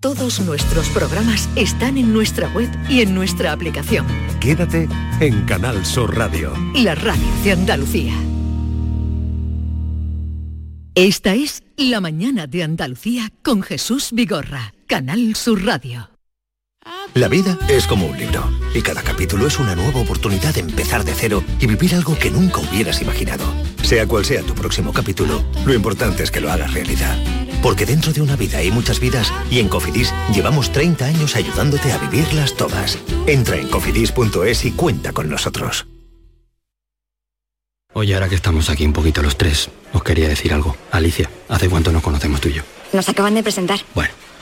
Todos nuestros programas están en nuestra web y en nuestra aplicación. Quédate en Canal Sur Radio. La radio de Andalucía. Esta es La mañana de Andalucía con Jesús Vigorra, Canal Sur Radio. La vida es como un libro y cada capítulo es una nueva oportunidad de empezar de cero y vivir algo que nunca hubieras imaginado. Sea cual sea tu próximo capítulo, lo importante es que lo hagas realidad. Porque dentro de una vida hay muchas vidas y en Cofidis llevamos 30 años ayudándote a vivirlas todas. Entra en cofidis.es y cuenta con nosotros. Oye, ahora que estamos aquí un poquito los tres, os quería decir algo. Alicia, ¿hace cuánto nos conocemos tú y yo? Nos acaban de presentar. Bueno,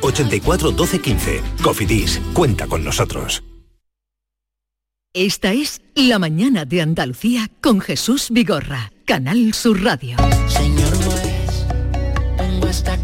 84 12 15. Cofidis, cuenta con nosotros. Esta es La mañana de Andalucía con Jesús Vigorra, Canal Sur Radio. Señor juez, vengo hasta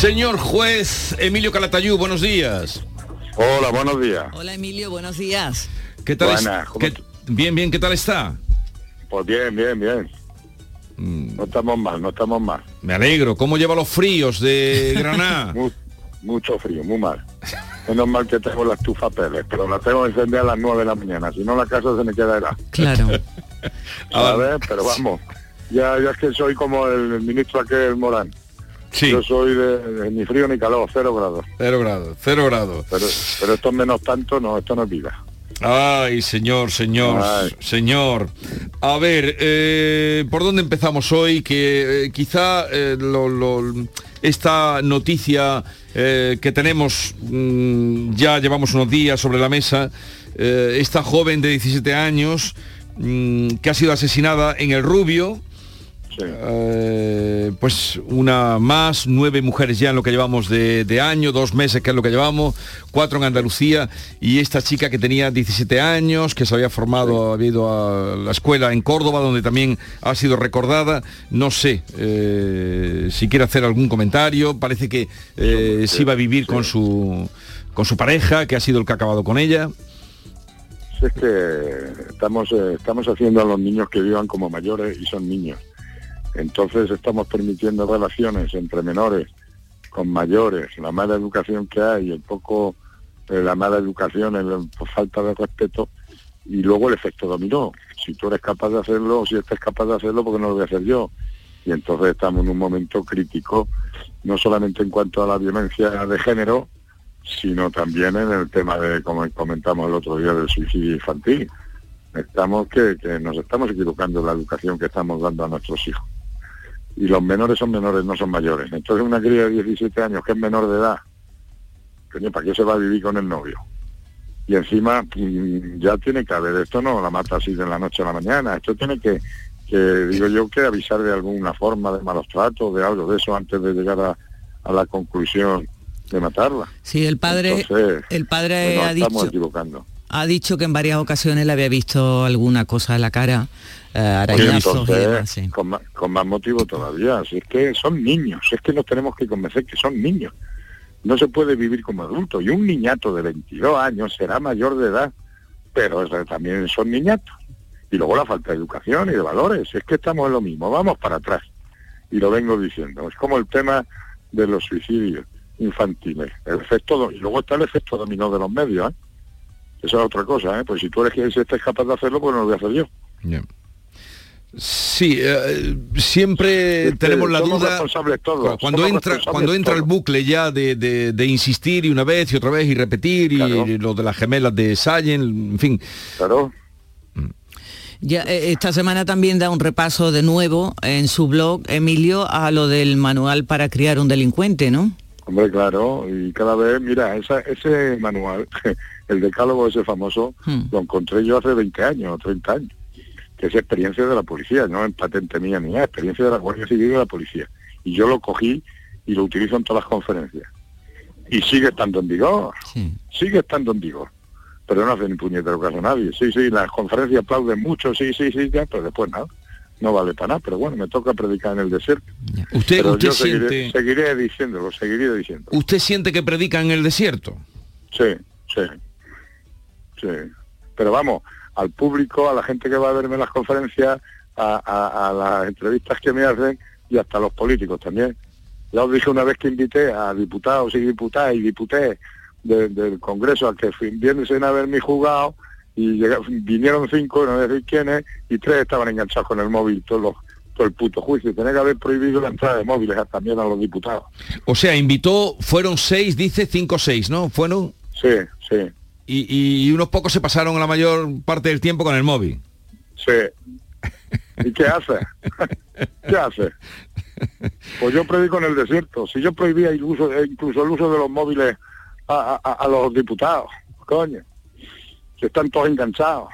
Señor juez Emilio Calatayú, buenos días. Hola, buenos días. Hola Emilio, buenos días. ¿Qué tal Buenas, ¿cómo qué- Bien, bien, ¿qué tal está? Pues bien, bien, bien. Mm. No estamos mal, no estamos mal. Me alegro. ¿Cómo lleva los fríos de Granada? Mu- mucho frío, muy mal. Menos mal que tengo la estufa Pérez, pero la tengo encendida a las 9 de la mañana, si no la casa se me queda helada. Claro. A ver, pero vamos, ya, ya es que soy como el ministro aquel Morán. Sí. Yo soy de, de ni frío ni calor, cero grados. Cero grados, cero grados. Pero, pero esto es menos tanto, no, esto no es vida. Ay, señor, señor, Ay. señor. A ver, eh, ¿por dónde empezamos hoy? Que eh, quizá eh, lo- lo- esta noticia que tenemos, mm, ya llevamos unos días sobre la mesa, esta joven de 17 años mm, que ha sido asesinada en el Rubio, eh, pues una más, nueve mujeres ya en lo que llevamos de, de año, dos meses que es lo que llevamos, cuatro en Andalucía y esta chica que tenía 17 años, que se había formado, había ido a la escuela en Córdoba, donde también ha sido recordada, no sé eh, si quiere hacer algún comentario, parece que eh, sí va a vivir con su con su pareja, que ha sido el que ha acabado con ella. Es que estamos, eh, estamos haciendo a los niños que vivan como mayores y son niños. Entonces estamos permitiendo relaciones entre menores con mayores, la mala educación que hay, el poco, eh, la mala educación, por falta de respeto, y luego el efecto dominó. Si tú eres capaz de hacerlo, o si estás capaz de hacerlo, porque no lo voy a hacer yo? Y entonces estamos en un momento crítico, no solamente en cuanto a la violencia de género, sino también en el tema de, como comentamos el otro día, del suicidio infantil. Estamos que, que nos estamos equivocando en la educación que estamos dando a nuestros hijos. Y los menores son menores, no son mayores. Entonces una cría de 17 años que es menor de edad, coño, ¿para qué se va a vivir con el novio? Y encima ya tiene que haber, esto no la mata así de la noche a la mañana, esto tiene que, que digo yo, que avisar de alguna forma de malos tratos, de algo de eso, antes de llegar a, a la conclusión de matarla. Sí, el padre, Entonces, el padre nos ha estamos dicho, equivocando. Ha dicho que en varias ocasiones le había visto alguna cosa en la cara, eh, arañazos y entonces, demás, sí. con, más, con más motivo todavía, si es que son niños, es que nos tenemos que convencer que son niños. No se puede vivir como adulto. Y un niñato de 22 años será mayor de edad, pero también son niñatos. Y luego la falta de educación y de valores. Es que estamos en lo mismo, vamos para atrás. Y lo vengo diciendo. Es como el tema de los suicidios infantiles. El efecto y luego está el efecto dominó de los medios, ¿eh? Esa es otra cosa, ¿eh? Pues si tú eres que si estés capaz de hacerlo, pues no lo voy a hacer yo. Sí, eh, siempre tenemos la duda responsables todos, cu- cuando entra responsables cuando entra el bucle ya de, de- de insistir y una vez y otra vez y repetir y lo de las gemelas de Sayen, en fin. Claro. Ya, eh, esta semana también da un repaso de nuevo en su blog, Emilio, a lo del manual para criar un delincuente, ¿no? Hombre, claro, y cada vez, mira, esa- ese manual, el decálogo ese famoso, Hmm. lo encontré yo hace 20 años o 30 años, que es experiencia de la policía, no en patente mía ni nada, experiencia de la Guardia Civil y de la policía. Y yo lo cogí y lo utilizo en todas las conferencias. Y sigue estando en vigor, Sí. sigue estando en vigor. Pero no hace ni puñetero caso a nadie. Sí, sí, las conferencias aplauden mucho, sí, sí, sí, ya, pero después nada. No vale para nada, pero bueno, me toca predicar en el desierto. Usted, Pero usted yo seguiré, siente, seguiré diciéndolo, seguiré diciendo. usted siente que predica en el desierto. Sí, sí, sí. Pero vamos, al público, a la gente que va a verme en las conferencias, a, a- a las entrevistas que me hacen y hasta a los políticos también. Ya os dije una vez que invité a diputados y diputadas y diputés de- del Congreso a que viesen a ver mi juzgado y vinieron cinco, no decir quiénes, y tres estaban enganchados con el móvil todo, los- todo el puto juicio. Tenía que haber prohibido la entrada de móviles también a los diputados. O sea, invitó, fueron seis, dice cinco o seis, ¿no? Fueron Sí, sí. Y, y unos pocos se pasaron la mayor parte del tiempo con el móvil. Sí. ¿Y qué hace? ¿Qué hace? Pues yo predico en el desierto. Si yo prohibía incluso, eh, incluso el uso de los móviles a, a- a los diputados, coño, que están todos enganchados.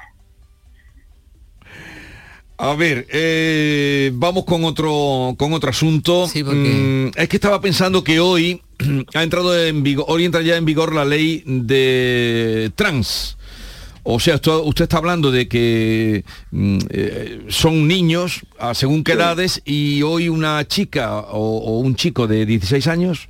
A ver, eh, vamos con otro con otro asunto. Sí, porque- Mm, es que estaba pensando que hoy ha entrado en vigor, hoy entra ya en vigor la ley de trans. O sea, usted está hablando de que mm, eh, son niños a según qué Sí. edades y hoy una chica o, o un chico de 16 años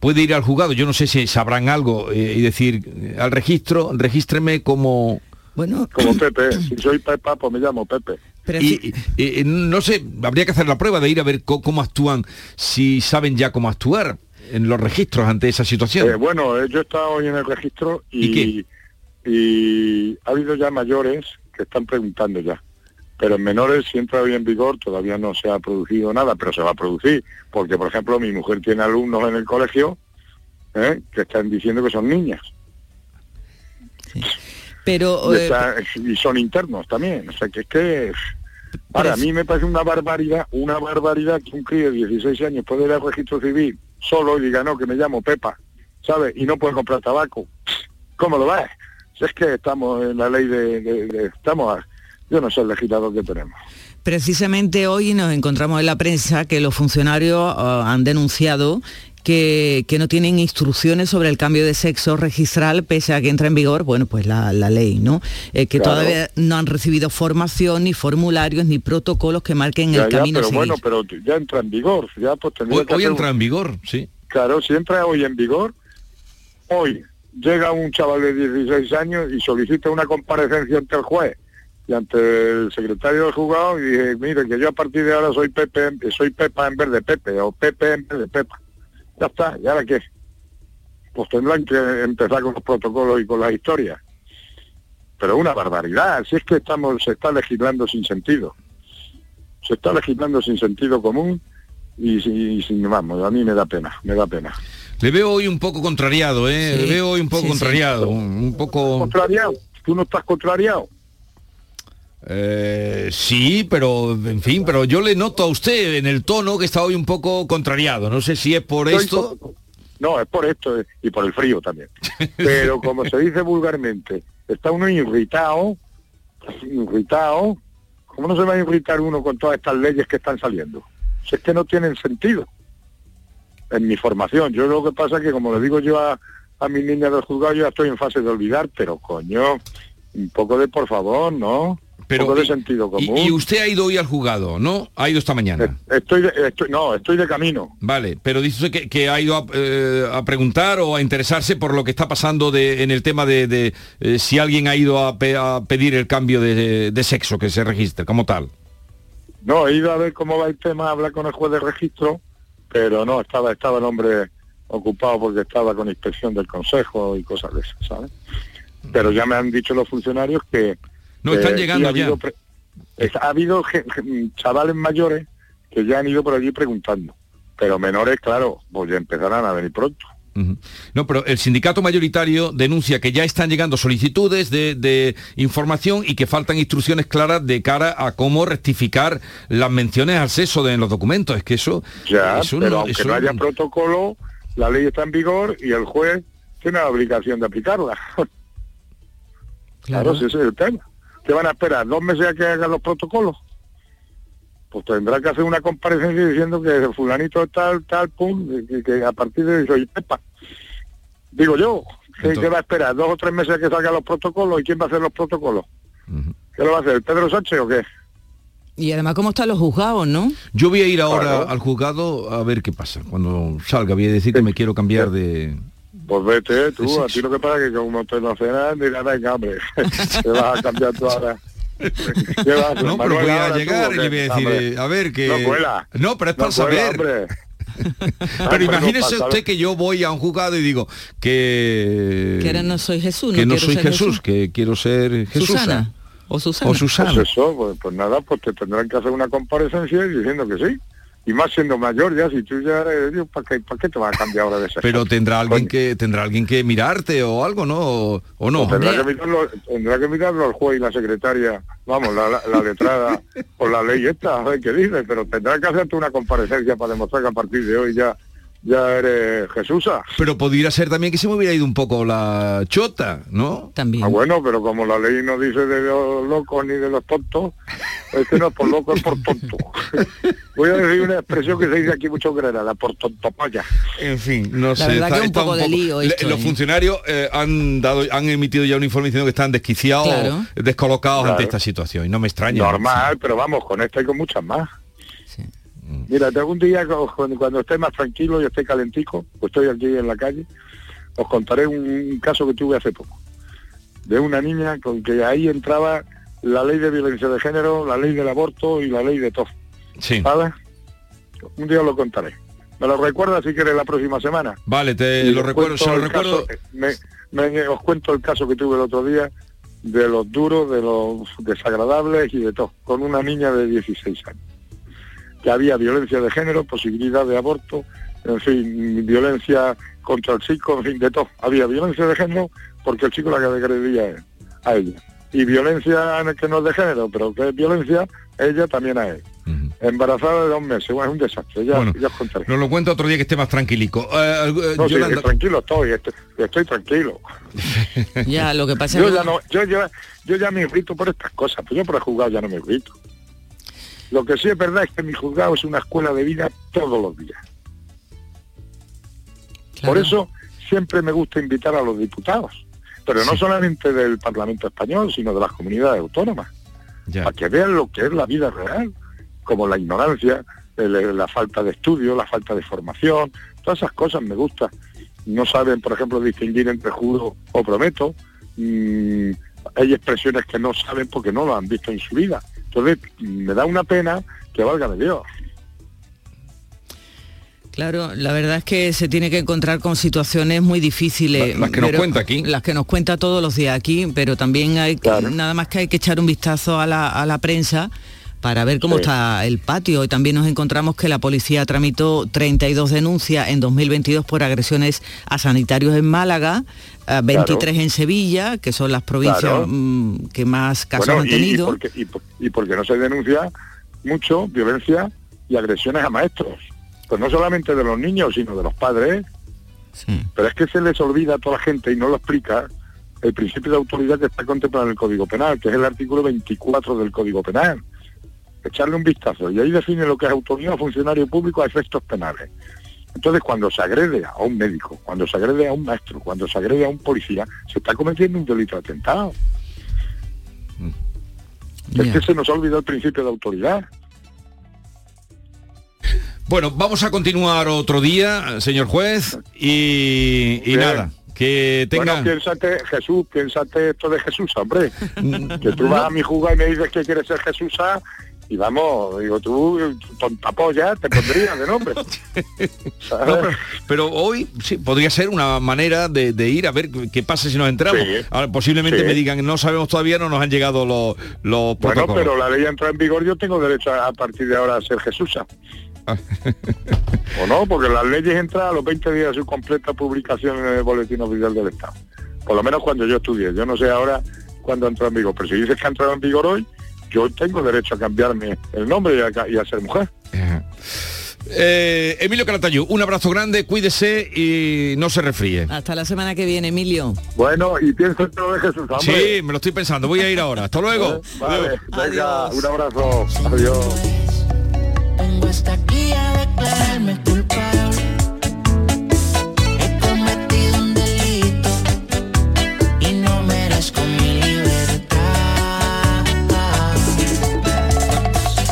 puede ir al juzgado. Yo no sé si sabrán algo eh, y decir eh, al registro, regístreme como Bueno, Como Pepe. Si soy Pepa, pues me llamo Pepe. pero y, sí- y- y no sé, habría que hacer la prueba de ir a ver cómo actúan, si saben ya cómo actuar en los registros ante esa situación. Eh, bueno, eh, yo he estado hoy en el registro ¿Y y, y ha habido ya mayores que están preguntando ya. Pero en menores, si entra hoy en vigor, todavía no se ha producido nada, pero se va a producir. Porque, por ejemplo, mi mujer tiene alumnos en el colegio ¿eh? que están diciendo que son niñas. pero Y, eh, son internos también. O sea, que es que... Ahora, a mí me parece una barbaridad, una barbaridad que un crío de 16 años puede ir al registro civil solo y diga, no, que me llamo Pepa, ¿sabes? Y no puede comprar tabaco. ¿Cómo lo ves? Si es que estamos en la ley de... estamos... a- yo no sé el legislador que tenemos. Precisamente hoy nos encontramos en la prensa que los funcionarios eh, han denunciado que, que no tienen instrucciones sobre el cambio de sexo registral pese a que entra en vigor, bueno, pues la, la ley, ¿no? Eh, que Claro. todavía no han recibido formación, ni formularios, ni protocolos que marquen Ya, el ya, camino a pero seguir. bueno, pero ya entra en vigor. Ya pues tendría hoy que hoy hacer entra en vigor, sí. Claro, si entra hoy en vigor, hoy llega un chaval de 16 años y solicita una comparecencia ante el juez y ante el secretario del juzgado y dije, mire, que yo a partir de ahora soy Pepe, soy Pepa en vez de Pepe, o Pepe en vez de Pepa. Ya está, ¿y ahora qué? Pues tendrán que empezar con los protocolos y con las historias. Pero una barbaridad, si es que estamos, se está legislando sin sentido. Se está legislando sin sentido común y, y sin, vamos, a mí me da pena, me da pena. Le veo hoy un poco contrariado, ¿eh? Sí, Le veo hoy un poco sí, sí. contrariado, un, un poco... contrariado. Tú no estás contrariado. Eh, sí, pero en fin, pero yo le noto a usted en el tono que está hoy un poco contrariado. No sé si es por esto. No, es por esto y por el frío también. Pero como se dice vulgarmente, está uno irritado, irritado. ¿Cómo no se va a irritar uno con todas estas leyes que están saliendo? Si es que no tienen sentido. En mi formación, yo lo que pasa es que como le digo yo a, a mis niñas del juzgado, yo ya estoy en fase de olvidar, pero coño, un poco de por favor, ¿no? Pero, poco de y- sentido común. Y, usted ha ido hoy al juzgado, ¿no? Ha ido esta mañana. Eh, Estoy, de- estoy, no, estoy de camino. Vale, pero dice que, que ha ido a, eh, a preguntar o a interesarse por lo que está pasando de- en el tema de, de, eh, si alguien ha ido a, pe- a pedir el cambio de, de sexo que se registre como tal. No, he ido a ver cómo va el tema, a hablar con el juez de registro, pero no, estaba, estaba el hombre ocupado porque estaba con inspección del consejo y cosas de esas, ¿sabes? Pero ya me han dicho los funcionarios que... No, están sí llegando ha ya. habido pre- es- ha habido chavales mayores que ya han ido por allí preguntando, pero menores, claro, pues ya empezarán a venir pronto. No, pero el sindicato mayoritario denuncia que ya están llegando solicitudes de, de información y que faltan instrucciones claras de cara a cómo rectificar las menciones al sexo de, en los documentos. Es que eso... Ya, eso pero no- aunque eso no haya protocolo, la ley está en vigor y el juez tiene la obligación de aplicarla. Claro, si ese es el tema. ¿Qué van a esperar? ¿Dos meses a que hagan los protocolos? Pues tendrá que hacer una comparecencia diciendo que el fulanito tal, tal, pum, que, que a partir de soy Pepa. Digo yo, ¿qué, Entonces- qué va a esperar? ¿Dos o tres meses a que salgan los protocolos? ¿Y quién va a hacer los protocolos? ¿Qué lo va a hacer? ¿El Pedro Sánchez o qué? Y además, ¿cómo están los juzgados, no? Yo voy a ir ahora Claro. al juzgado a ver qué pasa. Cuando salga voy a decir que me quiero cambiar de... Pues vete, tú, a ti lo que pasa es que como te no hace nada, dirás, venga, hombre, te vas a cambiar tú ahora. ¿Qué vas a hacer? No, pero voy a llegar ¿o y le voy a decir, Hombre, eh, a ver que... No cuela. No, pero es para No saber. hombre. Pero imagínese usted que yo voy a un juzgado y digo que... Que ahora no soy Jesús, no que no soy Jesús, Jesús. que quiero ser Jesús. Susana. O Susana. O Susana. Pues eso, pues, pues nada, pues te tendrán que hacer una comparecencia diciendo que sí. Y más siendo mayor ya, si tú ya eres, Dios, ¿para qué, ¿para qué te vas a cambiar ahora de sexo? Pero tendrá alguien que tendrá alguien que mirarte o algo, ¿no? O, o no. Pues tendrá, que mirarlo, tendrá que mirarlo el juez y la secretaria, vamos, la, la, la letrada por la ley esta, a ver qué dice, pero tendrá que hacerte una comparecencia para demostrar que a partir de hoy ya ya eres Jesusa. Pero podría ser también que se me hubiera ido un poco la chota, ¿no? También. Ah, bueno, pero como la ley no dice de los locos ni de los tontos, es que no es por loco, es por tonto. Voy a decir una expresión que se dice aquí mucho que era la por tontopolla. En fin, no sé. verdad que un poco de lío Le- esto, Los ¿eh? funcionarios eh, han dado, han emitido ya una información diciendo que están desquiciados, Claro. descolocados Claro. ante esta situación. Y no me extraña. Normal, pero vamos, con esta y con muchas más. Sí. Mira, algún día cu- cuando, cuando esté más tranquilo y esté calentico, pues estoy aquí en la calle, os contaré un, un caso que tuve hace poco. De una niña con que ahí entraba la ley de violencia de género, la ley del aborto y la ley de todo. Sí. ¿Sabes? Un día os lo contaré. ¿Me lo recuerda si quieres la próxima semana? Vale, te lo recuerdo, cuento se lo el recuerdo. caso- me- me- os cuento el caso que tuve el otro día de los duros, de los desagradables y de todo, con una niña de 16 años. Que había violencia de género, posibilidad de aborto, en fin, violencia contra el chico, en fin, de todo. Había violencia de género porque el chico la que agredía a ella. Y violencia en el que no es de género, pero que es violencia, ella también a él. Embarazada de dos meses, bueno, es un desastre, ya, Bueno, ya os contaré. Nos lo cuento otro día que esté más tranquilico. Eh, eh, No, sí, Yolanda- tranquilo estoy, estoy, estoy tranquilo. Ya, lo que pasa Yo es ya no, yo ya, yo ya me irrito por estas cosas, pues yo por el juzgado ya no me irrito. Lo que sí es verdad es que mi juzgado es una escuela de vida todos los días. Por eso siempre me gusta invitar a los diputados, pero no solamente del Parlamento español, sino de las comunidades autónomas, Ya. para que vean lo que es la vida real, como la ignorancia, el- la falta de estudio, la falta de formación, todas esas cosas me gustan. No saben, por ejemplo, distinguir entre juro o prometo. Mm, hay expresiones que no saben porque no lo han visto en su vida. Entonces, me da una pena que valga de Dios. Claro, la verdad es que se tiene que encontrar con situaciones muy difíciles. La- las que nos pero- cuenta aquí. Las que nos cuenta todos los días aquí, pero también hay que- Claro. nada más que hay que echar un vistazo a la, a la prensa para ver cómo Sí. está el patio. Y también nos encontramos que la policía tramitó 32 denuncias en 2022 por agresiones a sanitarios en Málaga, eh, 23 en Sevilla, que son las provincias Claro. mm, que más casos Bueno, han y- tenido. Y, porque, y, por- y porque no se denuncia mucho violencia y agresiones a maestros. Pues no solamente de los niños, sino de los padres. Sí. Pero es que se les olvida a toda la gente y no lo explica el principio de autoridad que está contemplado en el Código Penal, que es el artículo 24 del Código Penal. Echarle un vistazo y ahí define lo que es autoridad o funcionario público a efectos penales. Entonces, cuando se agrede a un médico, cuando se agrede a un maestro, cuando se agrede a un policía, se está cometiendo un delito de atentado. Es Ya. que se nos ha olvidado el principio de autoridad. Bueno, vamos a continuar otro día, señor juez, y, nada, que tenga... Bueno, piénsate, Jesús, piénsate esto de Jesús, hombre. Mm, que tú vas a mi juzgado y me dices que quieres ser Jesús y vamos, digo, tú, tonta polla, te pondría de nombre. Pero, pero hoy sí, podría ser una manera de, de ir a ver qué pasa si nos entramos. Sí. Ahora, posiblemente Sí. me digan, no sabemos todavía, no nos han llegado los, los Bueno, pero la ley entra en vigor, yo tengo derecho a, a partir de ahora a ser Jesús. o no, porque las leyes entran a los 20 días de su completa publicación en el Boletín Oficial del Estado. Por lo menos cuando yo estudié. Yo no sé ahora cuándo entró en vigor, pero si dices que ha entrado en vigor hoy, yo tengo derecho a cambiarme el nombre y a, y a ser mujer. Eh, Emilio Calatayud, un abrazo grande, cuídese y no se refríe. Hasta la semana que viene, Emilio. Bueno, y pienso en todo de Jesús, hombre. Sí, me lo estoy pensando, voy a ir ahora. Hasta luego. Vale, venga, un abrazo. Adiós.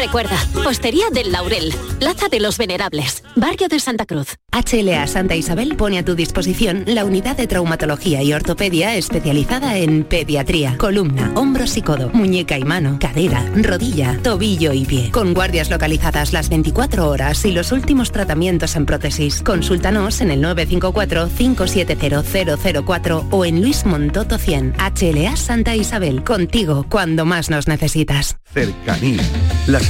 Recuerda, Postería del Laurel, Plaza de los Venerables, Barrio de Santa Cruz. HLA Santa Isabel pone a tu disposición la unidad de traumatología y ortopedia especializada en pediatría, columna, hombros y codo, muñeca y mano, cadera, rodilla, tobillo y pie. Con guardias localizadas las 24 horas y los últimos tratamientos en prótesis. Consúltanos en el 954-570004 o en Luis Montoto 100. HLA Santa Isabel, contigo cuando más nos necesitas. Cercanía. Las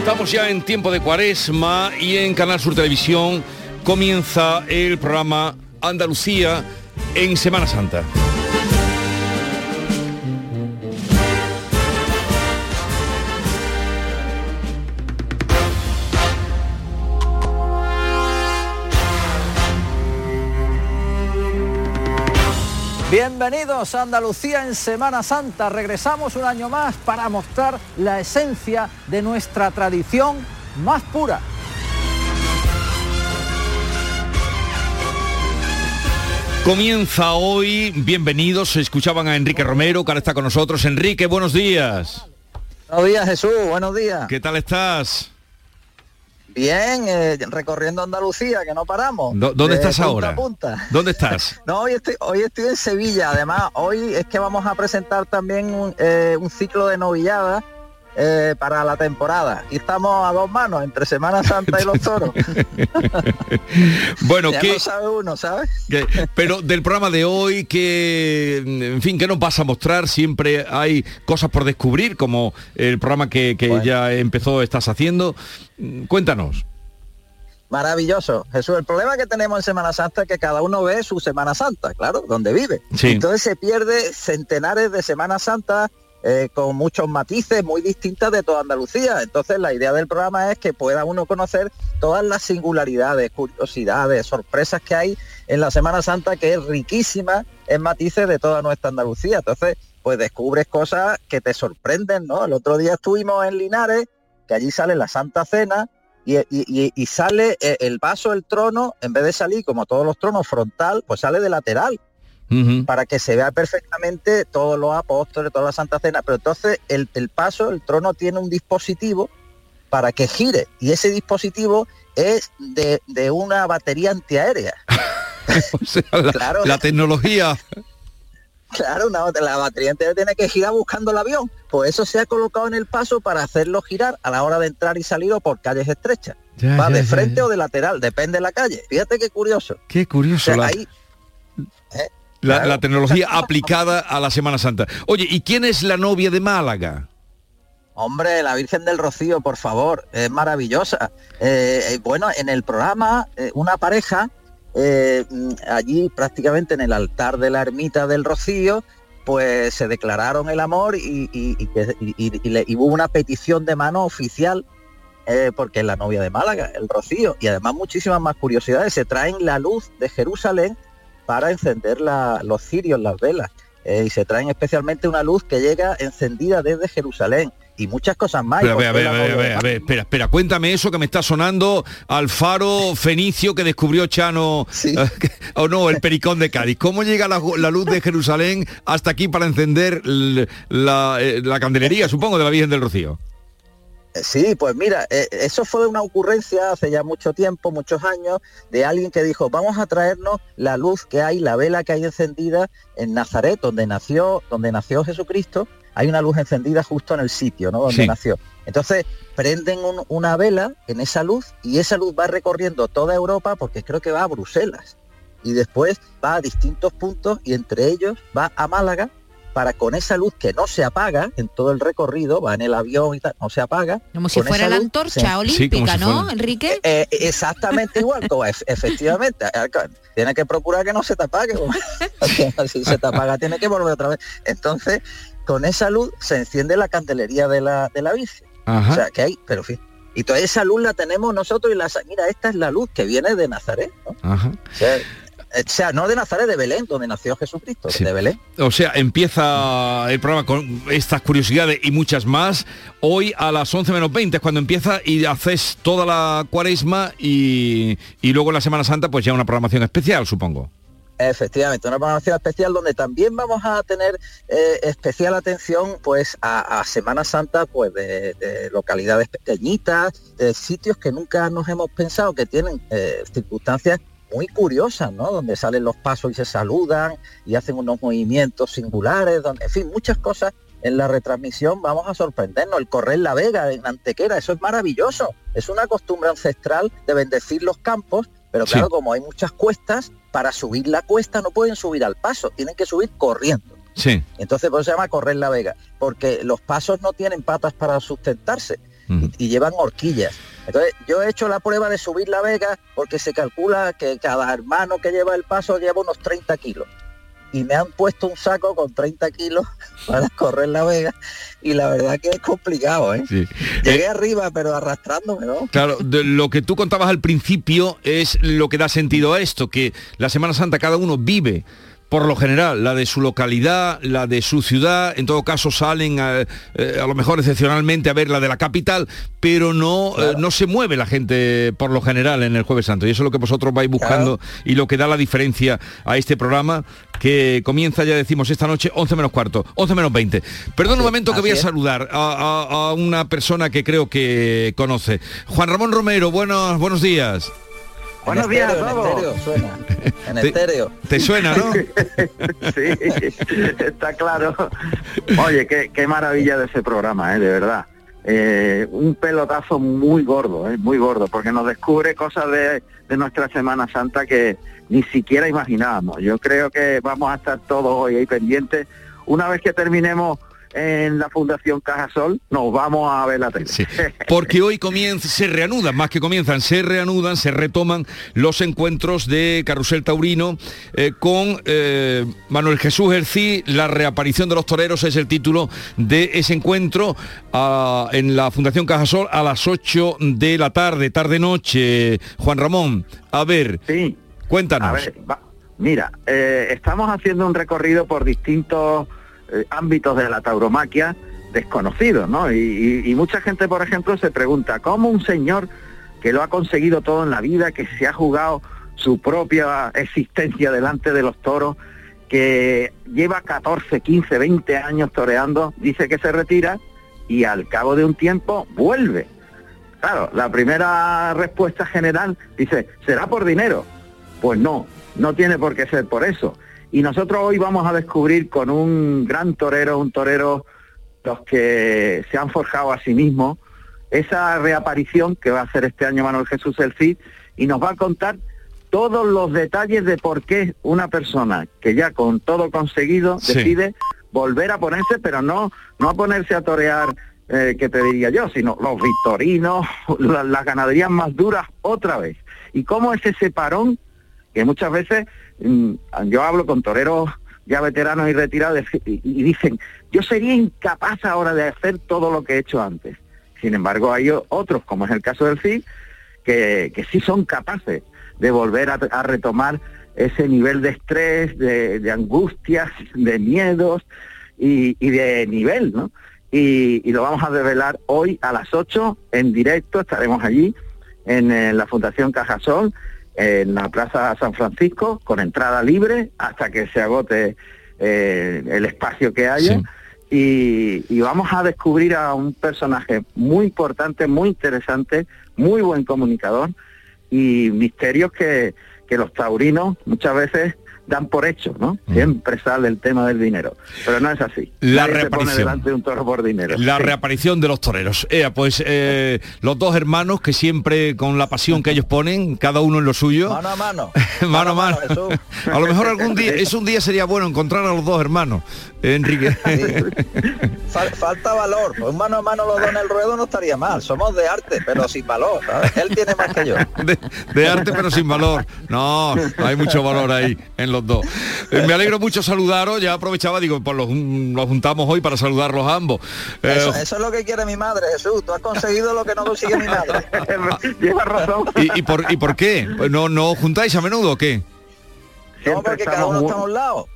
Estamos ya en tiempo de cuaresma y en Canal Sur Televisión comienza el programa Andalucía en Semana Santa. Bienvenidos a Andalucía en Semana Santa. Regresamos un año más para mostrar la esencia de nuestra tradición más pura. Comienza hoy, bienvenidos, escuchaban a Enrique Romero, que ahora está con nosotros. Enrique, buenos días. Buenos días Jesús, buenos días. ¿Qué tal estás? Bien, eh, recorriendo Andalucía, que no paramos. ¿Dónde De estás punta ahora? punta. ¿Dónde estás? No, hoy estoy, hoy estoy en Sevilla. Además, hoy es que vamos a presentar también un, eh, un ciclo de novillada eh, para la temporada. Y estamos a dos manos, entre Semana Santa y los toros. Bueno, ya ¿qué, no sabe uno, ¿sabes? pero del programa de hoy, que, en fin, ¿qué nos vas a mostrar? Siempre hay cosas por descubrir, como el programa que, que ya empezó, estás haciendo. Cuéntanos. Maravilloso. Jesús, el problema que tenemos en Semana Santa es que cada uno ve su Semana Santa, claro, donde vive. Sí. Entonces se pierde centenares de Semana Santa eh, con muchos matices muy distintas de toda Andalucía. Entonces la idea del programa es que pueda uno conocer todas las singularidades, curiosidades, sorpresas que hay en la Semana Santa, que es riquísima en matices de toda nuestra Andalucía. Entonces, pues descubres cosas que te sorprenden, ¿no? El otro día estuvimos en Linares, que allí sale la Santa Cena, y, sale eh, el vaso del trono, en vez de salir como todos los tronos frontal, pues sale de lateral para que se vea perfectamente todos los apóstoles, toda la Santa Cena, pero entonces el, el paso, el trono tiene un dispositivo para que gire y ese dispositivo es de, de una batería antiaérea. O sea, la, la tecnología. Claro, la batería antiaérea tiene que girar buscando el avión. Pues eso se ha colocado en el paso para hacerlo girar a la hora de entrar y salir o por calles estrechas. Ya, Va ya, de frente ya. o de lateral, depende de la calle. Fíjate qué curioso. Qué curioso. O sea, la- ahí- La, Claro. la tecnología aplicada a la Semana Santa. Oye, ¿y quién es la novia de Málaga? Hombre, la Virgen del Rocío, por favor, es maravillosa. Eh, eh, bueno, en el programa, eh, una pareja, eh, mm, allí prácticamente en el altar de la ermita del Rocío, pues se declararon el amor y, y- le- y hubo una petición de mano oficial, porque es la novia de Málaga, el Rocío, y además muchísimas más curiosidades. Se traen la luz de Jerusalén para encender la- los cirios, las velas. eh, y se traen especialmente una luz que llega encendida desde Jerusalén y muchas cosas más. Pero a ver, a ver, a ver, a ver, a ver, espera, espera, cuéntame eso que me está sonando al faro fenicio que descubrió Chano, o no, el pericón de Cádiz. ¿Cómo llega la, la luz de Jerusalén hasta aquí para encender la, eh, la candelería, supongo, de la Virgen del Rocío? Eh, Sí, pues mira, eh, eso fue una ocurrencia hace ya mucho tiempo, muchos años, de alguien que dijo, vamos a traernos la luz que hay, la vela que hay encendida en Nazaret, donde nació, donde nació Jesucristo, hay una luz encendida justo en el sitio, ¿no? Donde Sí. nació. Entonces, prenden un- una vela en esa luz y esa luz va recorriendo toda Europa porque creo que va a Bruselas. Y después va a distintos puntos y entre ellos va a Málaga para con esa luz que no se apaga en todo el recorrido, va en el avión y tal, no se apaga. Como si fuera la luz antorcha se- olímpica, ¿no, Enrique? Eh, eh, exactamente igual, como ef- efectivamente. Tiene que procurar que no se te apague. si se te apaga, tiene que volver otra vez. Entonces, con esa luz se enciende la candelería de la, de la. Ajá. O sea, que hay, pero en fin. Y toda esa luz la tenemos nosotros y la mira, esta es la luz que viene de Nazaret. ¿no? Ajá. O sea, o sea, no de Nazaret, de Belén, donde nació Jesucristo, de Belén. O sea, empieza el programa con estas curiosidades y muchas más. Hoy a las 11 menos 20 es cuando empieza y haces toda la cuaresma y, y luego en la Semana Santa pues ya una programación especial, supongo. Efectivamente, una programación especial donde también vamos a tener eh, especial atención pues a, a Semana Santa pues de, de localidades pequeñitas, de sitios que nunca nos hemos pensado que tienen eh, circunstancias muy curiosas, ¿no? Donde salen los pasos y se saludan y hacen unos movimientos singulares, donde, en fin, muchas cosas en la retransmisión vamos a sorprendernos. El correr la vega en Antequera, eso es maravilloso. Es una costumbre ancestral de bendecir los campos, pero claro, Sí. como hay muchas cuestas, para subir la cuesta no pueden subir al paso, tienen que subir corriendo. Sí. Entonces por eso se llama correr la vega, porque los pasos no tienen patas para sustentarse y, y llevan horquillas. Entonces yo he hecho la prueba de subir la vega porque se calcula que cada hermano que lleva el paso lleva unos 30 kilos. Y me han puesto un saco con 30 kilos para correr la vega y la verdad que es complicado, ¿eh? Sí. Llegué arriba pero arrastrándome, ¿no? Claro, de lo que tú contabas al principio es lo que da sentido a esto, que la Semana Santa cada uno vive por lo general, la de su localidad, la de su ciudad, en todo caso salen a, eh, a lo mejor excepcionalmente a ver la de la capital, pero no, eh, no se mueve la gente por lo general en el Jueves Santo. Y eso es lo que vosotros vais buscando y lo que da la diferencia a este programa que comienza, ya decimos, esta noche 11 menos cuarto, 11 menos 20. Perdón un momento que voy a es. saludar a, a- a una persona que creo que conoce. Juan Ramón Romero, buenos, buenos días. Buenos En días, estéreo, en Lobo. estéreo suena. En Te- estéreo. Te suena, ¿no? sí, está claro. Oye, qué, qué maravilla de ese programa, ¿eh? de verdad. Eh, un pelotazo muy gordo, ¿eh? muy gordo, porque nos descubre cosas de, de nuestra Semana Santa que ni siquiera imaginábamos. Yo creo que vamos a estar todos hoy ahí pendientes. Una vez que terminemos en la Fundación Cajasol, nos vamos a ver la tele. Porque hoy comienza, se reanudan, más que comienzan, se reanudan, se retoman los encuentros de Carrusel Taurino eh, con eh, Manuel Jesús Ercí, la reaparición de los toreros es el título de ese encuentro en la Fundación Cajasol a las 8 de la tarde, tarde-noche. Juan Ramón, a ver, cuéntanos. A ver, va- mira, eh, estamos haciendo un recorrido por distintos eh, ámbitos de la tauromaquia desconocidos, ¿no? Y, y- y mucha gente, por ejemplo, se pregunta, ¿cómo un señor que lo ha conseguido todo en la vida, que se ha jugado su propia existencia delante de los toros, que lleva 14, 15, 20 años toreando, dice que se retira y al cabo de un tiempo vuelve? Claro, la primera respuesta general dice, ¿será por dinero? Pues no, no tiene por qué ser por eso. Y nosotros hoy vamos a descubrir con un gran torero, un torero los que se han forjado a sí mismos, esa reaparición que va a hacer este año Manuel Jesús El Cid y nos va a contar todos los detalles de por qué una persona que ya con todo conseguido Sí. decide volver a ponerse, pero no, no a ponerse a torear, eh, que te diría yo, sino los victorinos, la- las ganaderías más duras otra vez. Y cómo es ese parón que muchas veces yo hablo con toreros ya veteranos y retirados y, dicen, yo sería incapaz ahora de hacer todo lo que he hecho antes. Sin embargo, hay otros, como es el caso del CID, que, que sí son capaces de volver a, retomar ese nivel de estrés, de, angustias, de miedos y, de nivel, ¿no? Y, lo vamos a revelar hoy a las 8 en directo, estaremos allí en, eh, la Fundación Cajasol, en la Plaza San Francisco, con entrada libre hasta que se agote eh, el espacio que haya. Y, y vamos a descubrir a un personaje muy importante, muy interesante, muy buen comunicador y misterios que, que los taurinos muchas veces dan por hecho, ¿no? Siempre sale el tema del dinero, pero no es así. La Nadie se pone reaparición. delante de un toro por dinero. La Sí. reaparición de los toreros. Ea, pues eh, los dos hermanos que siempre con la pasión que ellos ponen, cada uno en lo suyo. Mano a mano. mano a mano. A lo mejor algún día, es un día sería bueno encontrar a los dos hermanos. eh, Enrique. Fal- falta valor. Pues mano a mano los dos en el ruedo no estaría mal. Somos de arte, pero sin valor. ¿sabes? Él tiene más que yo. de, de arte pero sin valor. No, hay mucho valor ahí en los dos. Eh, me alegro mucho saludaros, ya aprovechaba, digo, pues los, los juntamos hoy para saludarlos a ambos. Eh, Eso, eso es lo que quiere mi madre, Jesús. Tú has conseguido lo que no consigue mi madre. Lleva razón. ¿y, y por, ¿Y por qué? Pues ¿No, ¿No juntáis a menudo o qué? No, porque cada uno está a un lado.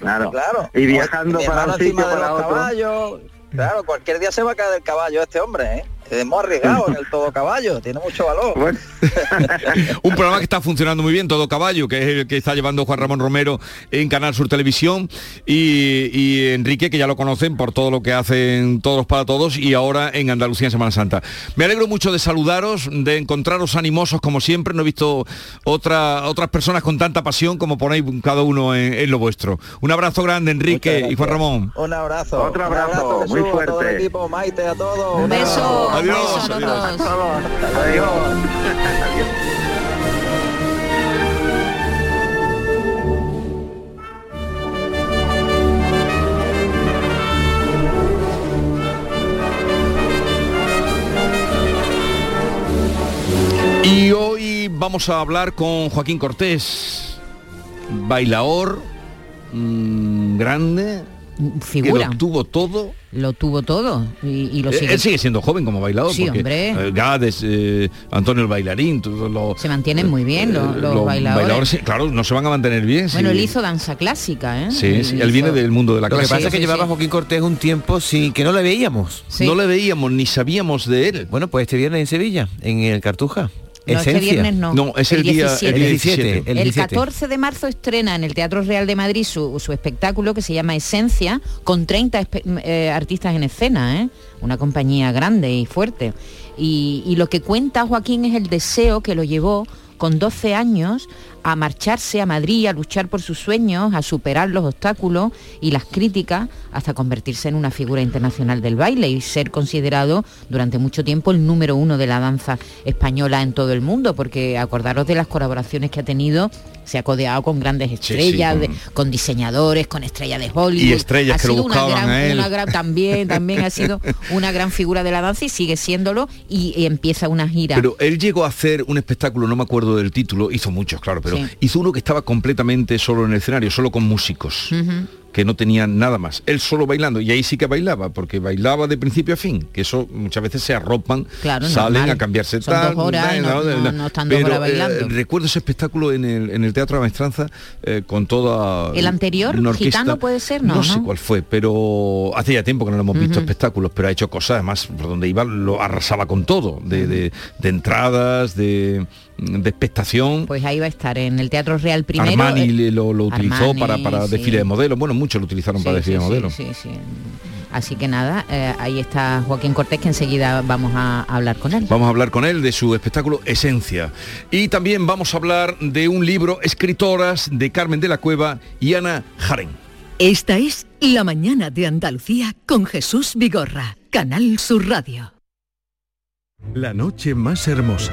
Claro. Claro. Y viajando para un sitio, encima de para los otro. caballos. Claro, cualquier día se va a caer del caballo este hombre, ¿eh? Es muy arriesgado en el todo caballo, tiene mucho valor. Un programa que está funcionando muy bien, Todo Caballo, que es el que está llevando Juan Ramón Romero en Canal Sur Televisión y, y Enrique, que ya lo conocen por todo lo que hacen Todos para Todos y ahora en Andalucía en Semana Santa. Me alegro mucho de saludaros, de encontraros animosos como siempre. No he visto otra, otras personas con tanta pasión como ponéis cada uno en, en lo vuestro. Un abrazo grande, Enrique y Juan Ramón. Un abrazo. Otro Un abrazo, Jesús, muy a todo el fuerte. equipo, Maite, a todos. Un beso. Adiós, beso adiós. todos. Adiós. Y hoy vamos a hablar con Joaquín Cortés, bailaor mm, grande, Figura. que lo tuvo todo. Lo tuvo todo y, y lo Eh, sigue. Él sigue siendo joven como bailador. Sí, porque, hombre. eh, Gades, eh, Antonio el bailarín, todos los... Se mantienen muy bien los, los bailadores. sí, claro, no se van a mantener bien. Bueno, sí. él hizo danza clásica, ¿eh? Sí, sí, él viene del mundo de la Lo que clase. pasa es que llevaba Joaquín Cortés un tiempo sin que no le veíamos. Sí. No le veíamos ni sabíamos de él. Bueno, pues este viernes en Sevilla, en el Cartuja. No, este viernes no. No, es el, día 17. el 17. El El, 17. 14 de marzo estrena en el Teatro Real de Madrid su, su espectáculo que se llama Esencia, con 30 espe- eh, artistas en escena, ¿eh? una compañía grande y fuerte. Y, y lo que cuenta Joaquín es el deseo que lo llevó con 12 años a marcharse a Madrid, a luchar por sus sueños, a superar los obstáculos y las críticas hasta convertirse en una figura internacional del baile y ser considerado durante mucho tiempo el número uno de la danza española en todo el mundo, porque acordaros de las colaboraciones que ha tenido se ha codeado con grandes estrellas, con- de- con... diseñadores, con estrellas de Hollywood. Y estrellas Ha que lo sido una buscaban gran- a él. una gran- también, también ha sido una gran figura de la danza y sigue siéndolo y, y empieza una gira. Pero él llegó a hacer un espectáculo, no me acuerdo del título, hizo muchos, claro, pero Sí. hizo uno que estaba completamente solo en el escenario, solo con músicos. Que no tenían nada más. Él solo bailando, y ahí sí que bailaba, porque bailaba de principio a fin, que eso muchas veces se arropan, Claro, salen normal. a cambiarse Son tal, dos horas y no- tal, no- no están dos Pero, horas bailando. eh, recuerdo ese espectáculo en el, en el Teatro de la Maestranza eh, con toda... ¿El anterior, una orquesta. Gitano, puede ser? No, sé ¿no? cuál fue, pero hace ya tiempo que no lo hemos visto espectáculos, pero ha hecho cosas, además, por donde iba lo arrasaba con todo, de, de- de entradas, de, de expectación. Pues ahí va a estar en el Teatro Real primero. Armani eh, lo, lo utilizó Armani, para, para sí. desfile de modelos. Bueno, muchos lo utilizaron para Sí, desfile de modelos. sí, sí, sí. Así que nada, eh, ahí está Joaquín Cortés que enseguida vamos a hablar con él. Vamos a hablar con él de su espectáculo Esencia. Y también vamos a hablar de un libro, Escritoras, de Carmen de la Cueva y Ana Jaren. Esta es La mañana de Andalucía con Jesús Vigorra, Canal Sur Radio. La noche más hermosa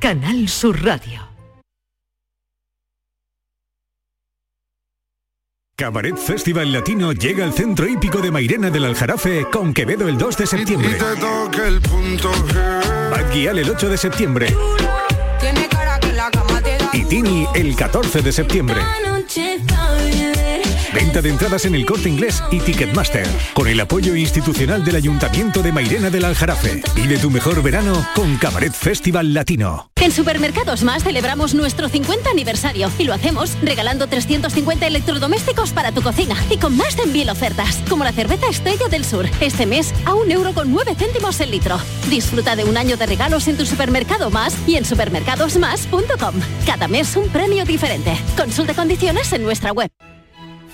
Canal Sur Radio. Cabaret Festival Latino llega al centro hípico de Mairena del Aljarafe con Quevedo el 2 de septiembre. Bad Gyal el 8 de septiembre. Y Tini el 14 de septiembre. Venta de entradas en el corte inglés y Ticketmaster. Con el apoyo institucional del Ayuntamiento de Mairena del Aljarafe. Vive tu mejor verano con Cabaret Festival Latino. En Supermercados Más celebramos nuestro 50 aniversario y lo hacemos regalando 350 electrodomésticos para tu cocina y con más de mil ofertas, como la cerveza Estrella del Sur, este mes a un euro con 9 céntimos el litro. Disfruta de un año de regalos en tu supermercado más y en supermercadosmás.com. Cada mes un premio diferente. Consulta condiciones en nuestra web.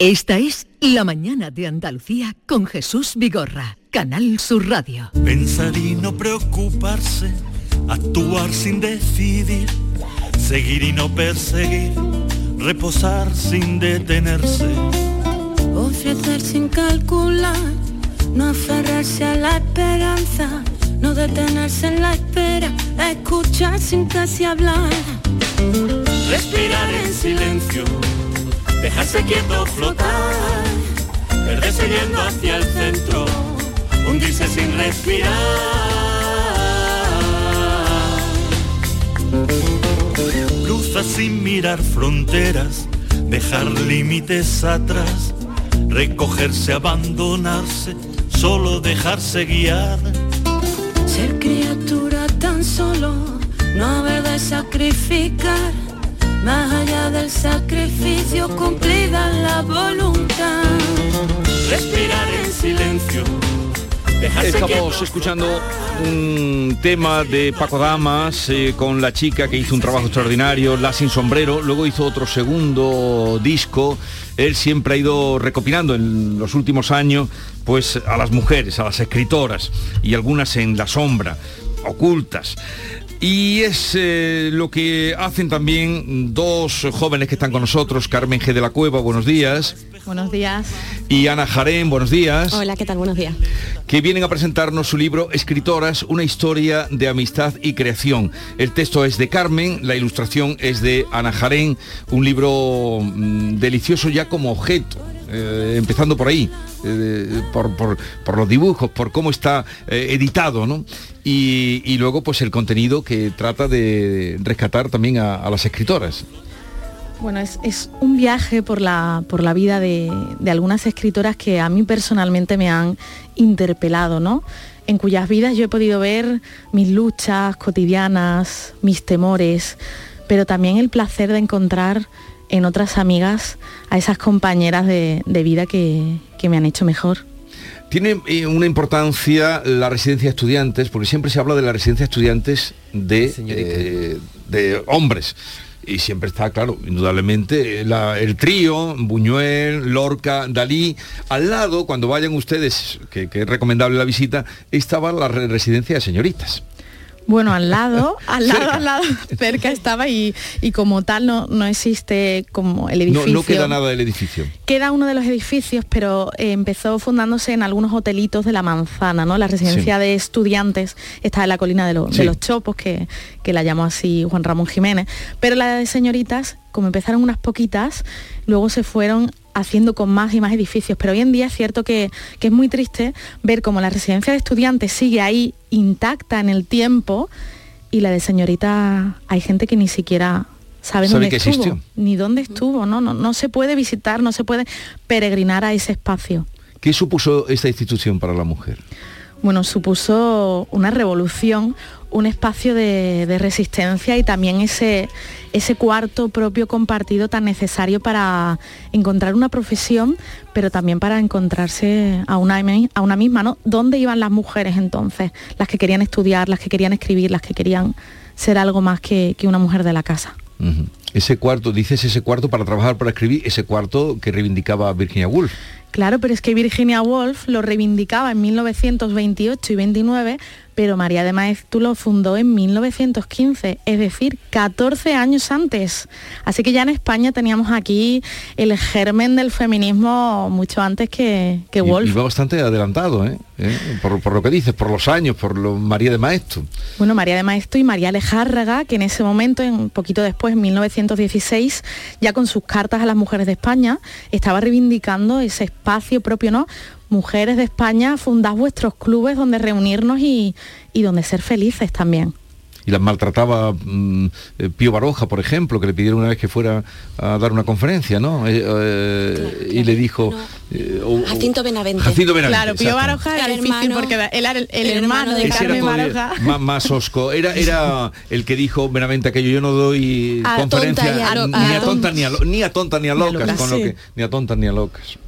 Esta es La mañana de Andalucía con Jesús Vigorra, Canal Sur Radio. Pensar y no preocuparse, actuar sin decidir, seguir y no perseguir, reposar sin detenerse. Ofrecer sin calcular, no aferrarse a la esperanza, no detenerse en la espera, escuchar sin casi hablar. Respirar en silencio, dejarse quieto flotar, perderse yendo hacia el centro, hundirse sin respirar. Cruza sin mirar fronteras, dejar límites atrás, recogerse, abandonarse, solo dejarse guiar. Ser criatura tan solo. No haber de sacrificar, más allá del sacrificio cumplida la voluntad. Respirar en silencio. Estamos escuchando un tema de Paco Damas eh, con la chica que hizo un trabajo extraordinario, La Sin Sombrero, luego hizo otro segundo disco. Él siempre ha ido recopilando en los últimos años pues a las mujeres, a las escritoras y algunas en la sombra, ocultas. Y es eh, lo que hacen también dos jóvenes que están con nosotros, Carmen G. de la Cueva, buenos días, Buenos días. y Ana Jarén, buenos días Hola, ¿qué tal? Buenos días. que vienen a presentarnos su libro Escritoras, una historia de amistad y creación. El texto es de Carmen, la ilustración es de Ana Jarén, un libro mm, delicioso ya como objeto. Eh, empezando por ahí, eh, por, por- los dibujos, por cómo está eh, editado, ¿no? Y, y luego pues el contenido que trata de rescatar también a, a las escritoras. Bueno, es, es un viaje por la, por la vida de, de algunas escritoras que a mí personalmente me han interpelado, ¿no? En cuyas vidas yo he podido ver mis luchas cotidianas, mis temores, pero también el placer de encontrar en otras amigas a esas compañeras de, de vida que, que me han hecho mejor. Tiene eh, una importancia la residencia de estudiantes, porque siempre se habla de la residencia de estudiantes de, eh, de hombres. Y siempre está, claro, indudablemente, la- el trío, Buñuel, Lorca, Dalí. Al lado, cuando vayan ustedes, que, que es recomendable la visita, estaba la re- residencia de señoritas. Bueno, al lado, al lado, Cerca. al lado, cerca estaba y, y como tal no, no existe como el No, edificio. no queda nada del edificio. Queda uno de los edificios, pero eh, empezó fundándose en algunos hotelitos de la manzana, ¿no? La residencia Sí. de estudiantes está en la colina de, lo- de los Chopos, que, que la llamó así Juan Ramón Jiménez. Pero la de señoritas, como empezaron unas poquitas, luego se fueron haciendo con más y más edificios. Pero hoy en día es cierto que, que es muy triste ver cómo la residencia de estudiantes sigue ahí intacta en el tiempo y la de señorita hay gente que ni siquiera sabe, ¿Sabe dónde estuvo, existió? ni dónde estuvo, ¿no? No, no se puede visitar, no se puede peregrinar a ese espacio. ¿Qué supuso esta institución para la mujer? Bueno, supuso una revolución, un espacio de, resistencia y también ese, cuarto propio compartido tan necesario para encontrar una profesión, pero también para encontrarse a una, misma, ¿no? ¿Dónde iban las mujeres entonces? Las que querían estudiar, las que querían escribir, las que querían ser algo más que, una mujer de la casa. Ese cuarto, dices ese cuarto para trabajar, para escribir, ese cuarto que reivindicaba Virginia Woolf. Claro, pero es que Virginia Woolf lo reivindicaba en 1928 y 29, pero María de Maeztu lo fundó en 1915, es decir, 14 años antes. Así que ya en España teníamos aquí el germen del feminismo mucho antes que, que Y- Woolf. Y, va bastante adelantado, ¿eh? ¿Eh? Por, por lo que dices, por los años, por lo María de Maestro. Bueno, María de Maeztu y María Alejárraga, que en ese momento, un poquito después, en 1916, ya con sus cartas a las mujeres de España, estaba reivindicando ese espacio propio, ¿no? Mujeres de España, fundad vuestros clubes donde reunirnos y, y donde ser felices también. Y las maltrataba mm, eh, Pío Baroja, por ejemplo, que le pidieron una vez que fuera a dar una conferencia, ¿no? Eh, eh, y le dijo... eh, o- o- Jacinto Benavente. Jacinto Benavente, Claro, Pío. Baroja era difícil hermano- porque era- él era el, el el hermano de Carmen Baroja. más, más osco. Era, era el que dijo Benavente aquello, yo no doy A conferencia tonta a ni a tontas ni a, lo- ni a tontas ni a Ni a locas, lo que, ni a tontas ni a locas.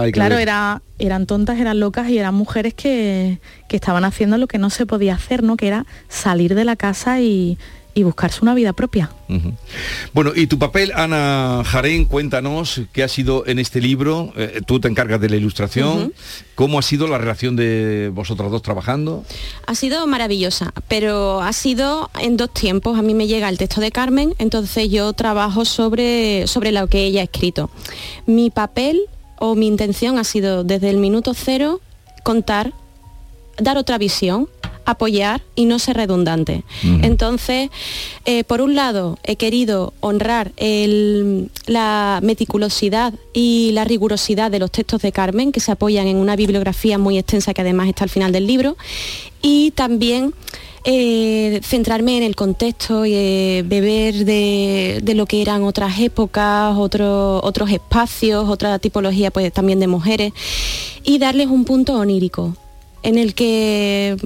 Ay, Claro, era, eran tontas, eran locas y eran mujeres que, que estaban haciendo lo que no se podía hacer, ¿no? Que era salir de la casa y, y buscarse una vida propia. Bueno, y tu papel, Ana Jarén, cuéntanos qué ha sido en este libro. Eh, tú te encargas de la ilustración. ¿Cómo ha sido la relación de vosotras dos trabajando? Ha sido maravillosa, pero ha sido en dos tiempos. A mí me llega el texto de Carmen, entonces yo trabajo sobre, sobre lo que ella ha escrito. Mi papel o mi intención ha sido desde el minuto cero contar, dar otra visión, apoyar y no ser redundante. Entonces, eh, por un lado, he querido honrar el- la meticulosidad y la rigurosidad de los textos de Carmen, que se apoyan en una bibliografía muy extensa que además está al final del libro, y también eh, centrarme en el contexto y eh, beber de, lo que eran otras épocas, otro- otros espacios, otra tipología pues también de mujeres, y darles un punto onírico en el que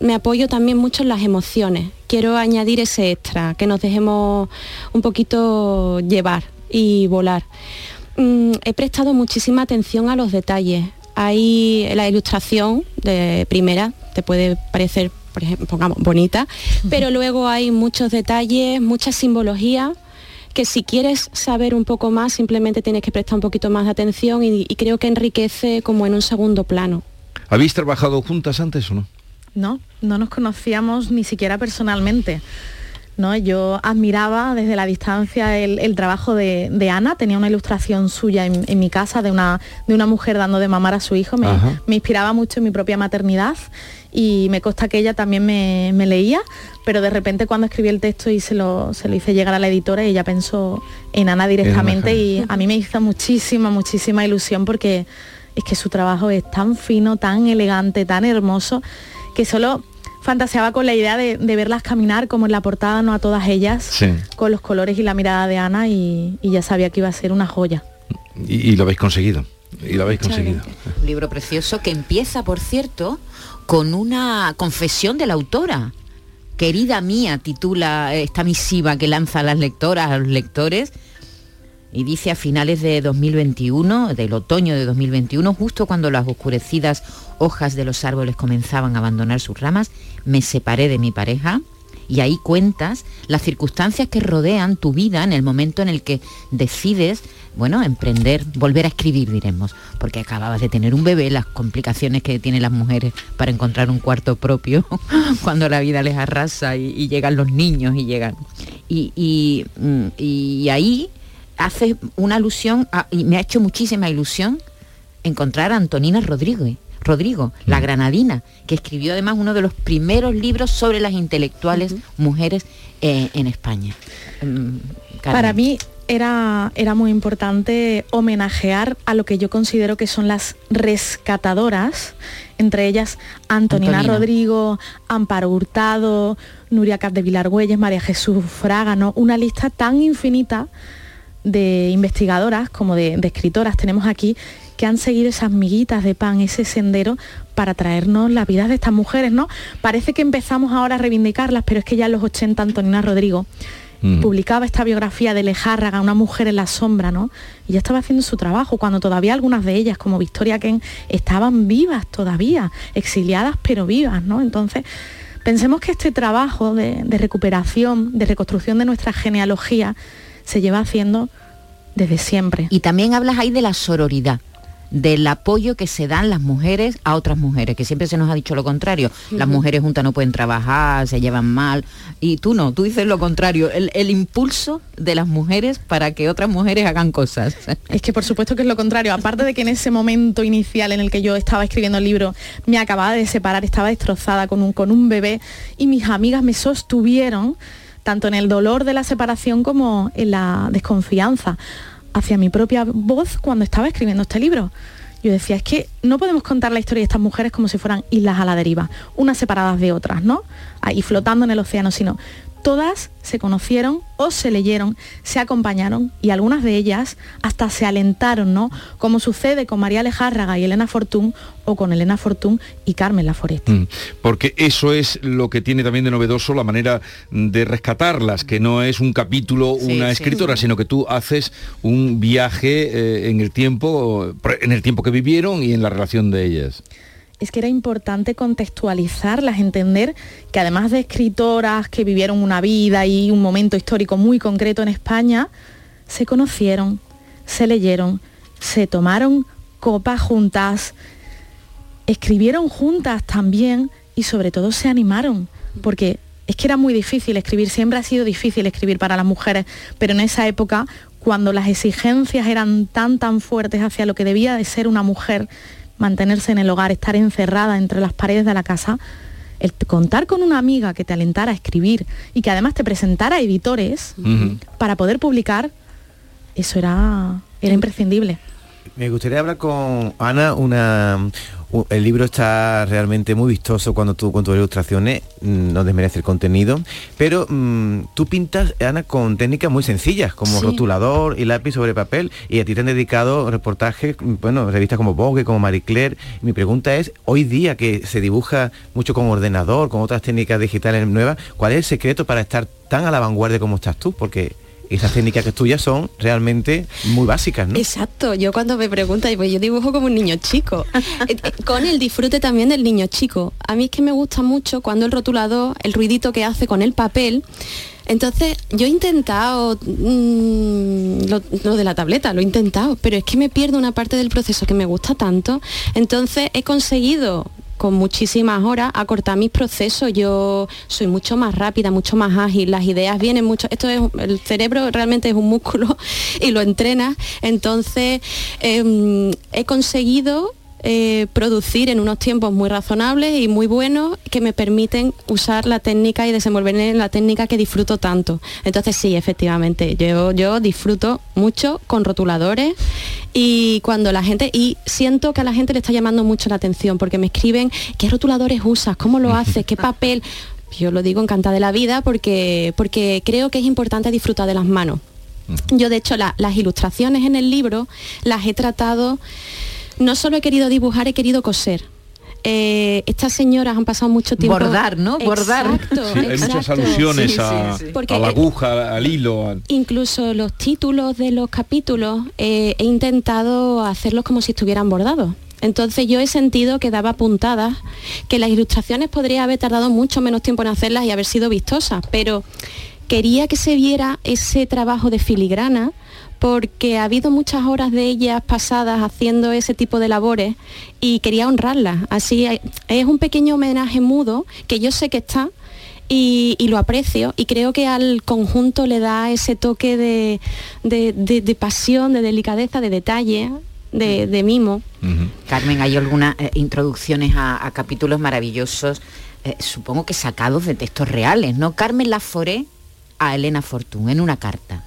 me apoyo también mucho en las emociones. Quiero añadir ese extra, que nos dejemos un poquito llevar y volar. Mm, he prestado muchísima atención a los detalles. Hay la ilustración de primera, te puede parecer, por ejemplo, pongamos, bonita, pero luego hay muchos detalles, mucha simbología que si quieres saber un poco más simplemente tienes que prestar un poquito más de atención y, y creo que enriquece como en un segundo plano. ¿Habéis trabajado juntas antes o no? No, no nos conocíamos ni siquiera personalmente. ¿No? Yo admiraba desde la distancia el, el trabajo de, de Ana, tenía una ilustración suya en, en mi casa de una, de una mujer dando de mamar a su hijo, me inspiraba mucho en mi propia maternidad y me consta que ella también me, me leía, pero de repente cuando escribí el texto y se lo, se lo hice llegar a la editora, ella pensó en Ana directamente y a mí me hizo muchísima, muchísima ilusión porque es que su trabajo es tan fino, tan elegante, tan hermoso, que solo fantaseaba con la idea de, de verlas caminar como en la portada, no a todas ellas, Sí. con los colores y la mirada de Ana y, y ya sabía que iba a ser una joya. Y, y lo habéis conseguido. Y lo habéis conseguido. Un libro precioso que empieza, por cierto, con una confesión de la autora. Querida mía, titula esta misiva que lanza a las lectoras, a los lectores, y dice a finales de 2021, del otoño de 2021, justo cuando las oscurecidas hojas de los árboles comenzaban a abandonar sus ramas, me separé de mi pareja y ahí cuentas las circunstancias que rodean tu vida en el momento en el que decides, bueno, emprender, volver a escribir, diremos, porque acababas de tener un bebé, las complicaciones que tienen las mujeres para encontrar un cuarto propio cuando la vida les arrasa y, llegan los niños y llegan. Y, y, mm, ahí hace una alusión, y me ha hecho muchísima ilusión encontrar a Antonina Rodríguez. Rodrigo, la granadina, que escribió además uno de los primeros libros sobre las intelectuales mujeres eh, en España. Mm. Para mí era, era muy importante homenajear a lo que yo considero que son las rescatadoras, entre ellas Antonina, Antonina. Rodrigo, Amparo Hurtado, Nuria Cap de Vilargüelles, María Jesús Fraga, ¿no? Una lista tan infinita de investigadoras como de, de escritoras tenemos aquí que han seguido esas miguitas de pan, ese sendero para traernos las vidas de estas mujeres, ¿no? Parece que empezamos ahora a reivindicarlas, pero es que ya en los 80 Antonina Rodrigo Mm. publicaba esta biografía de Lejárraga, una mujer en la sombra, ¿no? Y ya estaba haciendo su trabajo cuando todavía algunas de ellas, como Victoria Ken, estaban vivas todavía, exiliadas pero vivas, ¿no? Entonces, pensemos que este trabajo de, de recuperación, de reconstrucción de nuestra genealogía, se lleva haciendo desde siempre. Y también hablas ahí de la sororidad del apoyo que se dan las mujeres a otras mujeres, que siempre se nos ha dicho lo contrario. Las mujeres juntas no pueden trabajar, se llevan mal. Y tú no, tú dices lo contrario, el, el impulso de las mujeres para que otras mujeres hagan cosas. Es que por supuesto que es lo contrario. Aparte de que en ese momento inicial en el que yo estaba escribiendo el libro me acababa de separar, estaba destrozada con un, con un bebé y mis amigas me sostuvieron tanto en el dolor de la separación como en la desconfianza hacia mi propia voz cuando estaba escribiendo este libro. Yo decía, es que no podemos contar la historia de estas mujeres como si fueran islas a la deriva, unas separadas de otras, ¿no? Ahí flotando en el océano, sino todas se conocieron o se leyeron, se acompañaron y algunas de ellas hasta se alentaron, ¿no? Como sucede con María Lejárraga y Elena Fortún o con Elena Fortún y Carmen Laforet. Mm, Porque eso es lo que tiene también de novedoso la manera de rescatarlas, que no es un capítulo, Sí, una sí. escritora, sino que tú haces un viaje eh, en el tiempo, en el tiempo que vivieron y en la relación de ellas. Es que era importante contextualizarlas, entender que además de escritoras que vivieron una vida y un momento histórico muy concreto en España, se conocieron, se leyeron, se tomaron copas juntas, escribieron juntas también y sobre todo se animaron, porque es que era muy difícil escribir, siempre ha sido difícil escribir para las mujeres, pero en esa época, cuando las exigencias eran tan, tan fuertes hacia lo que debía de ser una mujer, mantenerse en el hogar, estar encerrada entre las paredes de la casa, el contar con una amiga que te alentara a escribir y que además te presentara editores para poder publicar, eso era, era imprescindible. Me gustaría hablar con Ana una, el libro está realmente muy vistoso cuando tú con tus ilustraciones, mm, no desmerece el contenido, pero mm, tú pintas, Ana, con técnicas muy sencillas, como Sí. rotulador y lápiz sobre papel, y a ti te han dedicado reportajes, mm, bueno, revistas como Vogue, como Marie Claire. Mi pregunta es, hoy día que se dibuja mucho con ordenador, con otras técnicas digitales nuevas, ¿cuál es el secreto para estar tan a la vanguardia como estás tú? Porque esas técnicas que tuyas son realmente muy básicas, ¿no? Exacto, yo cuando me preguntan, pues yo dibujo como un niño chico, Eh, eh, con el disfrute también del niño chico. A mí es que me gusta mucho cuando el rotulador, el ruidito que hace con el papel, entonces yo he intentado mm, lo, lo de la tableta, lo he intentado, pero es que me pierdo una parte del proceso que me gusta tanto, entonces he conseguido con muchísimas horas acortar mis procesos. Yo soy mucho más rápida, mucho más ágil, las ideas vienen mucho. Esto es el cerebro realmente es un músculo y lo entrenas. Entonces em, he conseguido eh, producir en unos tiempos muy razonables y muy buenos que me permiten usar la técnica y desenvolverme en la técnica que disfruto tanto. Entonces sí, efectivamente, yo, yo disfruto mucho con rotuladores y cuando la gente, y siento que a la gente le está llamando mucho la atención porque me escriben qué rotuladores usas, cómo lo haces, qué papel. Yo lo digo encantada de la vida porque, porque creo que es importante disfrutar de las manos. Yo de hecho la- las ilustraciones en el libro las he tratado, no solo he querido dibujar, he querido coser. Eh, estas señoras han pasado mucho tiempo Bordar, ¿no? Bordar. Exacto, Sí, hay muchas exacto. alusiones Sí, a, sí, sí. Porque, a la eh, aguja, al hilo. al- Incluso los títulos de los capítulos eh, he intentado hacerlos como si estuvieran bordados. Entonces yo he sentido que daba puntadas, que las ilustraciones podría haber tardado mucho menos tiempo en hacerlas y haber sido vistosas, pero quería que se viera ese trabajo de filigrana porque ha habido muchas horas de ellas pasadas haciendo ese tipo de labores y quería honrarlas. Así eh, es un pequeño homenaje mudo que yo sé que está y, y lo aprecio y creo que al conjunto le da ese toque de, de- de- de pasión, de delicadeza, de detalle, de, de mimo. Carmen, hay algunas eh, introducciones a, a capítulos maravillosos, eh, supongo que sacados de textos reales, ¿no? Carmen Laforé a Elena Fortún en una carta.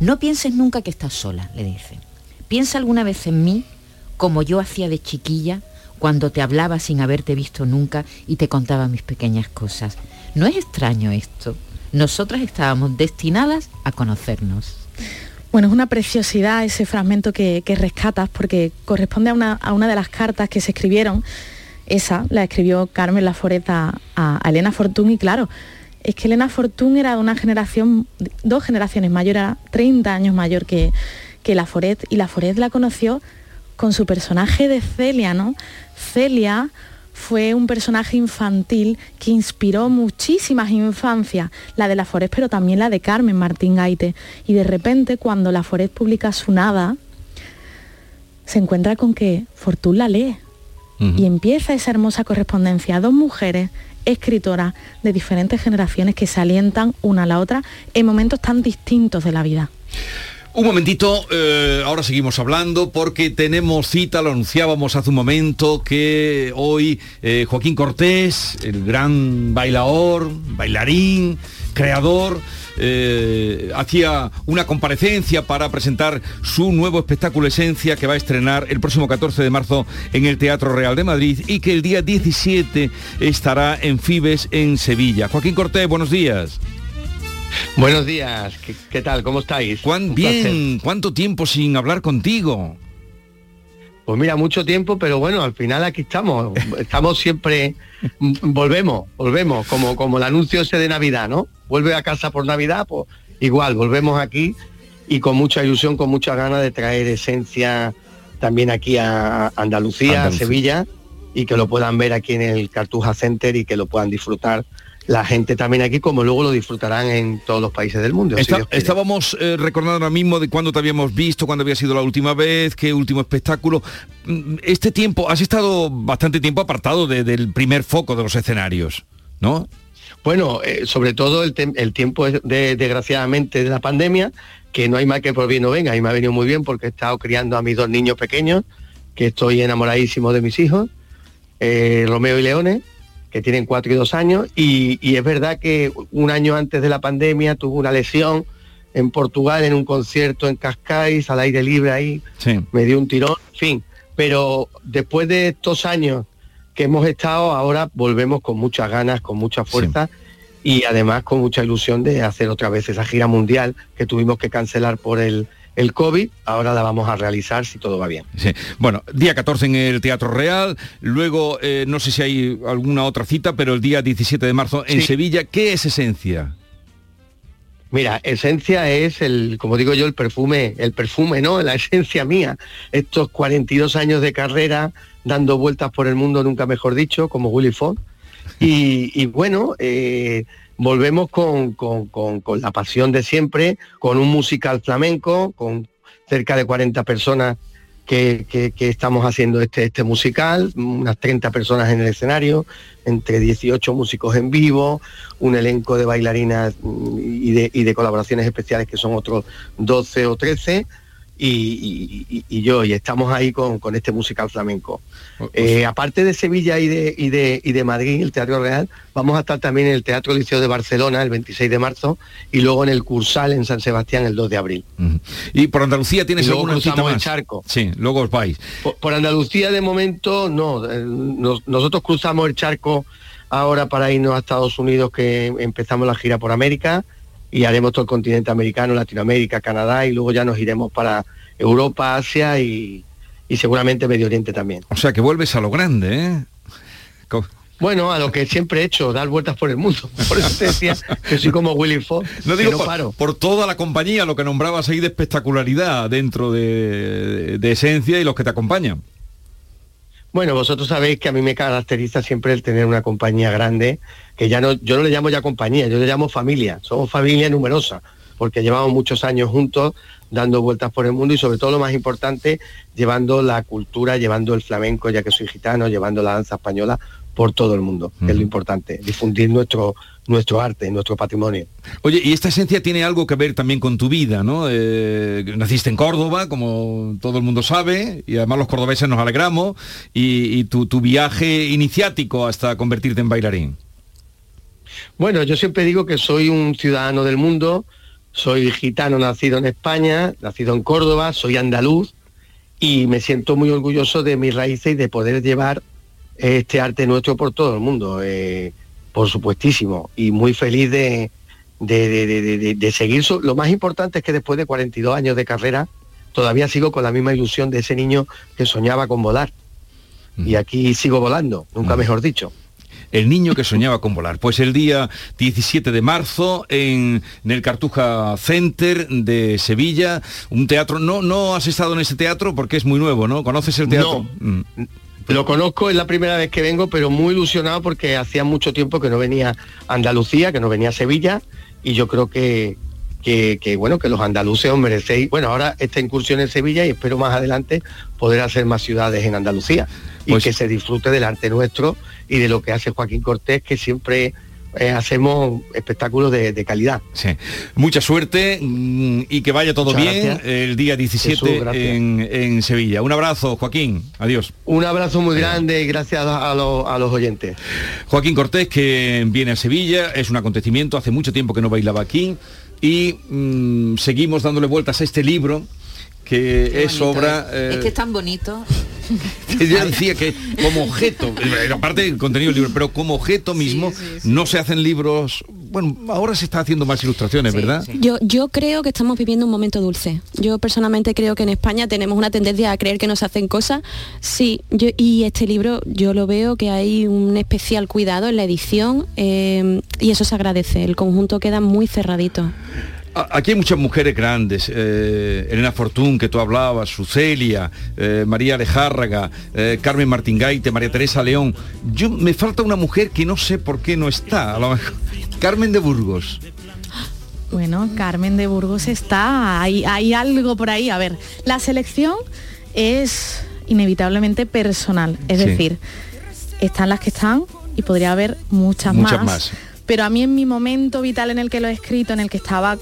No pienses nunca que estás sola, le dice. Piensa alguna vez en mí, como yo hacía de chiquilla, cuando te hablaba sin haberte visto nunca y te contaba mis pequeñas cosas. ¿No es extraño esto? Nosotras estábamos destinadas a conocernos. Bueno, es una preciosidad ese fragmento que, que rescatas porque corresponde a una, a una de las cartas que se escribieron. Esa la escribió Carmen Laforeta a, a Elena Fortún y claro, es que Elena Fortún era de una generación, dos generaciones mayor, era 30 años mayor que, que Laforet y Laforet la conoció con su personaje de Celia, ¿no? Celia fue un personaje infantil que inspiró muchísimas infancias, la de la Forest, pero también la de Carmen Martín Gaite. Y de repente, cuando la Forest publica su nada, se encuentra con que Fortún la lee. Y empieza esa hermosa correspondencia. Dos mujeres escritoras de diferentes generaciones que se alientan una a la otra en momentos tan distintos de la vida. Un momentito, eh, ahora seguimos hablando porque tenemos cita, lo anunciábamos hace un momento, que hoy eh, Joaquín Cortés, el gran bailador, bailarín, creador, eh, hacía una comparecencia para presentar su nuevo espectáculo Esencia que va a estrenar el próximo 14 de marzo en el Teatro Real de Madrid y que el día 17 estará en Fibes en Sevilla. Joaquín Cortés, buenos días. Buenos días, ¿qué, qué tal? ¿Cómo estáis? ¿Cuán bien? ¿Cuánto tiempo sin hablar contigo? Pues mira, mucho tiempo, pero bueno, al final aquí estamos. Estamos siempre, mm, volvemos, volvemos, como, como el anuncio ese de Navidad, ¿no? Vuelve a casa por Navidad, pues igual, volvemos aquí y con mucha ilusión, con muchas ganas de traer esencia también aquí a Andalucía, Andalucía. a Sevilla, y que lo puedan ver aquí en el Cartuja Center y que lo puedan disfrutar la gente también aquí, como luego lo disfrutarán en todos los países del mundo. Está- estábamos eh, recordando ahora mismo de cuándo te habíamos visto, cuándo había sido la última vez, qué último espectáculo. Mm, Este tiempo, has estado bastante tiempo apartado de- del primer foco de los escenarios, ¿no? Bueno, eh, sobre todo el, tiempo es de, desgraciadamente de la pandemia, que no hay más que por bien no venga, y me ha venido muy bien porque he estado criando a mis dos niños pequeños, que estoy enamoradísimo de mis hijos, eh, Romeo y Leones, que tienen cuatro y dos años, y, y es verdad que un año antes de la pandemia tuve una lesión en Portugal en un concierto en Cascais, al aire libre ahí, Sí. me dio un tirón, en fin, pero después de estos años que hemos estado, ahora volvemos con muchas ganas, con mucha fuerza y además con mucha ilusión de hacer otra vez esa gira mundial que tuvimos que cancelar por el, el COVID, ahora la vamos a realizar si todo va bien. Sí. Bueno, día 14 en el Teatro Real, luego eh, no sé si hay alguna otra cita, pero el día 17 de marzo en Sí. Sevilla, ¿qué es Esencia? Mira, esencia es el, como digo yo, el perfume, el perfume, ¿no? La esencia mía. Estos 42 años de carrera dando vueltas por el mundo, nunca mejor dicho, como Willy Fox. Y, y bueno, eh, volvemos con, con- con- con la pasión de siempre, con un musical flamenco, con cerca de 40 personas que, que- estamos haciendo este, este musical, unas 30 personas en el escenario, entre 18 músicos en vivo, un elenco de bailarinas y de, y de colaboraciones especiales que son otros 12 o 13. Y, y- y- y yo, y estamos ahí con, con este musical flamenco. Eh, aparte de Sevilla y de, y, de, y de Madrid, el Teatro Real, vamos a estar también en el Teatro Liceo de Barcelona el 26 de marzo y luego en el Cursal en San Sebastián el 2 de abril. Y por Andalucía tienes luego cruzamos el más. charco. Sí, luego os vais. Por, por Andalucía de momento no. Eh, nos- nosotros cruzamos el charco ahora para irnos a Estados Unidos que empezamos la gira por América y haremos todo el continente americano, Latinoamérica, Canadá y luego ya nos iremos para Europa, Asia y, y seguramente Medio Oriente también. O sea que vuelves a lo grande, ¿eh? Co- Bueno, a lo que siempre he hecho, dar vueltas por el mundo. Por eso te decía que soy como Willy Fox, No que digo no por, paro. por toda la compañía, lo que nombrabas ahí de espectacularidad dentro de, de esencia y los que te acompañan. Bueno, vosotros sabéis que a mí me caracteriza siempre el tener una compañía grande, que ya no, yo no le llamo ya compañía, yo le llamo familia. Somos familia numerosa, porque llevamos muchos años juntos dando vueltas por el mundo y sobre todo lo más importante, llevando la cultura, llevando el flamenco, ya que soy gitano, llevando la danza española por todo el mundo, que es lo importante, difundir nuestro, nuestro arte, nuestro patrimonio. Oye, y esta esencia tiene algo que ver también con tu vida, ¿no? Eh, naciste en Córdoba, como todo el mundo sabe, y además los cordobeses nos alegramos, y, y tu, tu viaje iniciático hasta convertirte en bailarín. Bueno, yo siempre digo que soy un ciudadano del mundo, soy gitano nacido en España, nacido en Córdoba, soy andaluz y me siento muy orgulloso de mis raíces y de poder llevar este arte nuestro por todo el mundo, eh, por supuestísimo, y muy feliz de, de, de- de- seguir. Lo más importante es que después de 42 años de carrera, todavía sigo con la misma ilusión de ese niño que soñaba con volar. Y aquí sigo volando, nunca mejor dicho. El niño que soñaba con volar. Pues el día 17 de marzo en, en el Cartuja Center de Sevilla, un teatro. No, no has estado en ese teatro porque es muy nuevo, ¿no? ¿Conoces el teatro? Mm. Lo conozco, es la primera vez que vengo, pero muy ilusionado porque hacía mucho tiempo que no venía a Andalucía, que no venía a Sevilla, y yo creo que, que, que, bueno, que los andaluces os merecéis, bueno, ahora esta incursión en Sevilla y espero más adelante poder hacer más ciudades en Andalucía y Pues que se disfrute del arte nuestro y de lo que hace Joaquín Cortés, que siempre eh, hacemos espectáculos de, de calidad. Sí. Mucha suerte mm, y que vaya todo Muchas bien gracias. el día 17 Jesús, gracias. en, en Sevilla. Un abrazo, Joaquín. Adiós. Un abrazo muy grande y gracias a, los- a los oyentes. Joaquín Cortés, que viene a Sevilla, es un acontecimiento, hace mucho tiempo que no bailaba aquí y mm, seguimos dándole vueltas a este libro que Qué es bonito, obra... ¿eh? eh, Es que es tan bonito. decía que como objeto, eh, aparte del contenido del libro, pero como objeto mismo, no se hacen libros, bueno, ahora se está haciendo más ilustraciones, ¿verdad? Yo, yo creo que estamos viviendo un momento dulce. Yo personalmente creo que en España tenemos una tendencia a creer que nos hacen cosas. Sí, yo, y este libro yo lo veo que hay un especial cuidado en la edición eh, y eso se agradece. El conjunto queda muy cerradito. Aquí hay muchas mujeres grandes, eh, Elena Fortún, que tú hablabas, Sucelia, eh, María Alejárraga, eh, Carmen Martingaite, María Teresa León. Yo me falta una mujer que no sé por qué no está, a lo mejor. Carmen de Burgos. Bueno, Carmen de Burgos está, hay, hay algo por ahí. A ver, la selección es inevitablemente personal, es Sí. decir, están las que están y podría haber muchas, Muchas más. Pero a mí en mi momento vital en el que lo he escrito, en el que estaba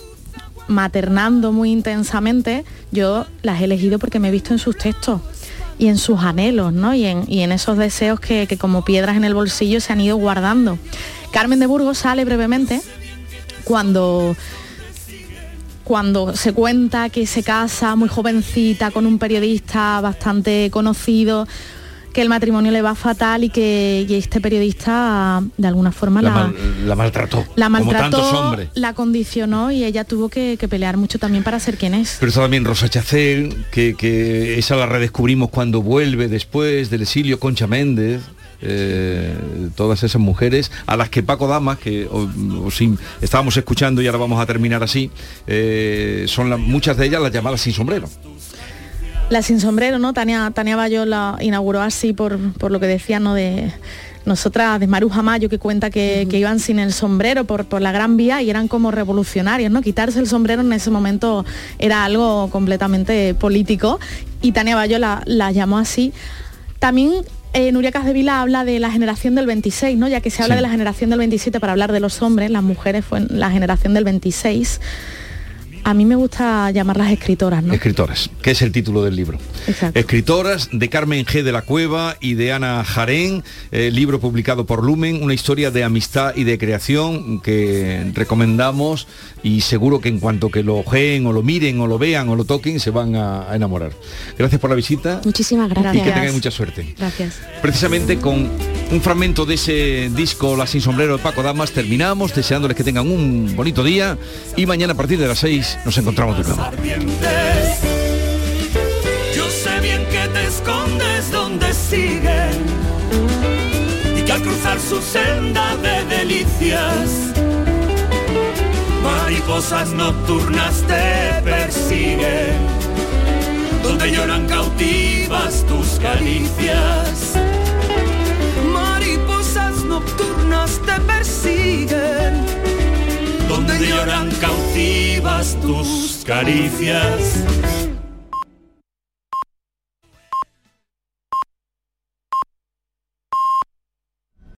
maternando muy intensamente, yo las he elegido porque me he visto en sus textos y en sus anhelos, ¿no? Y en, y en esos deseos que, que como piedras en el bolsillo se han ido guardando. Carmen de Burgos sale brevemente cuando cuando se cuenta que se casa muy jovencita con un periodista bastante conocido, que el matrimonio le va fatal y que este periodista de alguna forma la, la, maltrató. La maltrató, la condicionó y ella tuvo que, pelear mucho también para ser quien es. Pero está también Rosa Chacel, que, esa la redescubrimos cuando vuelve después del exilio, Concha Méndez. Eh, todas esas mujeres a las que Paco Damas, que estábamos escuchando y ahora vamos a terminar así, eh, son muchas de ellas las llamadas sin sombrero. La sin sombrero, ¿no? Tania, Tania Bayo la inauguró así por, lo que decía, ¿no? De nosotras de Maruja Mayo que cuenta que, iban sin el sombrero por, por, la Gran Vía y eran como revolucionarios, ¿no? Quitarse el sombrero en ese momento era algo completamente político y Tania Bayo la, llamó así. También eh, Nuria Casdevila habla de la generación del 26, ¿no? Ya que se habla de la generación del 27 para hablar de los hombres, las mujeres fue la generación del 26 a mí me gusta llamarlas escritoras, ¿no? Escritoras, que es el título del libro. Exacto. Escritoras de Carmen G. de la Cueva y de Ana Jarén, eh, libro publicado por Lumen, una historia de amistad y de creación que recomendamos y seguro que en cuanto que lo ojeen o lo miren o lo vean o lo toquen se van a, enamorar. Gracias por la visita. Muchísimas gracias. Y que tengan mucha suerte. Gracias. Precisamente con un fragmento de ese disco La Sin Sombrero de Paco Damas terminamos, deseándoles que tengan un bonito día y mañana a partir de las 6 nos encontramos de nuevo. Yo sé bien que te escondes donde siguen y que al cruzar su senda de delicias, mariposas nocturnas te persiguen, donde lloran cautivas tus caricias. Mariposas nocturnas te persiguen lloran cautivas tus caricias